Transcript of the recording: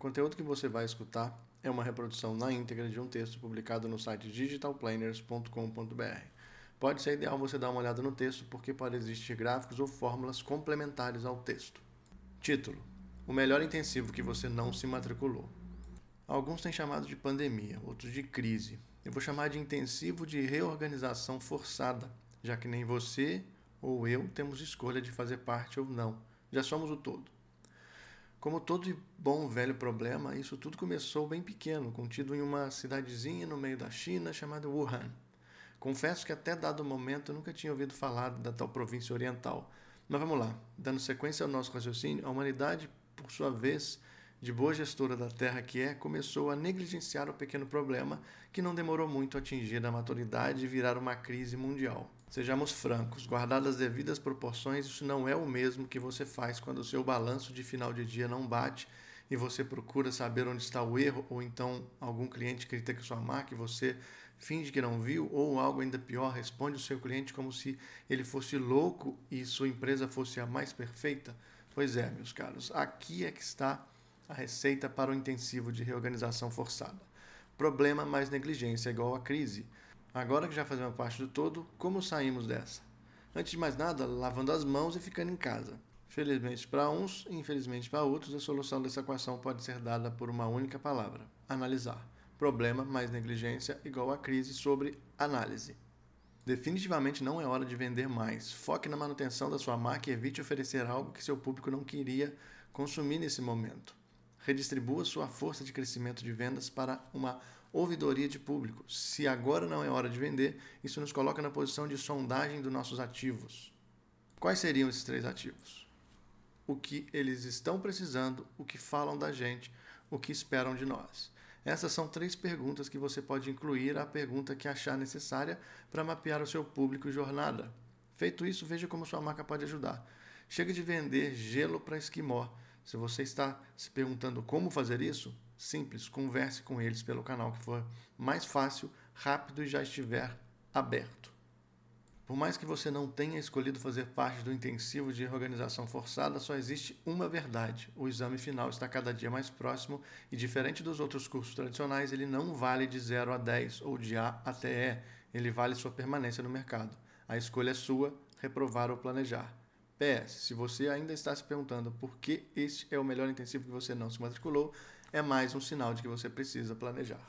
conteúdo que você vai escutar é uma reprodução na íntegra de um texto publicado no site digitalplanners.com.br. Pode ser ideal você dar uma olhada no texto porque pode existir gráficos ou fórmulas complementares ao texto. Título: O melhor intensivo que você não se matriculou. Alguns têm chamado de pandemia, outros de crise. Eu vou chamar de intensivo de reorganização forçada, já que nem você ou eu temos escolha de fazer parte ou não. Já somos o todo. Como todo bom velho problema, isso tudo começou bem pequeno, contido em uma cidadezinha no meio da China chamada Wuhan. Confesso que até dado momento eu nunca tinha ouvido falar da tal província oriental. Mas vamos lá, dando sequência ao nosso raciocínio, a humanidade, por sua vez, de boa gestora da terra que é, começou a negligenciar o pequeno problema que não demorou muito a atingir a maturidade e virar uma crise mundial. Sejamos francos, guardadas as devidas proporções, isso não é o mesmo que você faz quando o seu balanço de final de dia não bate e você procura saber onde está o erro, ou então algum cliente critica sua marca e você finge que não viu, ou algo ainda pior, responde o seu cliente como se ele fosse louco e sua empresa fosse a mais perfeita. Pois é, meus caros, aqui é que está a receita para o intensivo de reorganização forçada. Problema mais negligência igual a crise. Agora que já fazemos parte do todo, como saímos dessa? Antes de mais nada, lavando as mãos e ficando em casa. Felizmente para uns e infelizmente para outros, a solução dessa equação pode ser dada por uma única palavra: analisar. Problema mais negligência igual a crise sobre análise. Definitivamente não é hora de vender mais. Foque na manutenção da sua marca e evite oferecer algo que seu público não queria consumir nesse momento. Redistribua sua força de crescimento de vendas para uma ouvidoria de público. Se agora não é hora de vender, isso nos coloca na posição de sondagem dos nossos ativos. Quais seriam esses três ativos? O que eles estão precisando, o que falam da gente, o que esperam de nós. Essas são três perguntas que você pode incluir à pergunta que achar necessária para mapear o seu público e jornada. Feito isso, veja como sua marca pode ajudar. Chega de vender gelo para esquimó. Se você está se perguntando como fazer isso, simples, converse com eles pelo canal que for mais fácil, rápido e já estiver aberto. Por mais que você não tenha escolhido fazer parte do intensivo de reorganização forçada, só existe uma verdade. O exame final está cada dia mais próximo e, diferente dos outros cursos tradicionais, ele não vale de 0 a 10 ou de A até E. Ele vale sua permanência no mercado. A escolha é sua, reprovar ou planejar. PS, se você ainda está se perguntando por que este é o melhor intensivo que você não se matriculou, é mais um sinal de que você precisa planejar.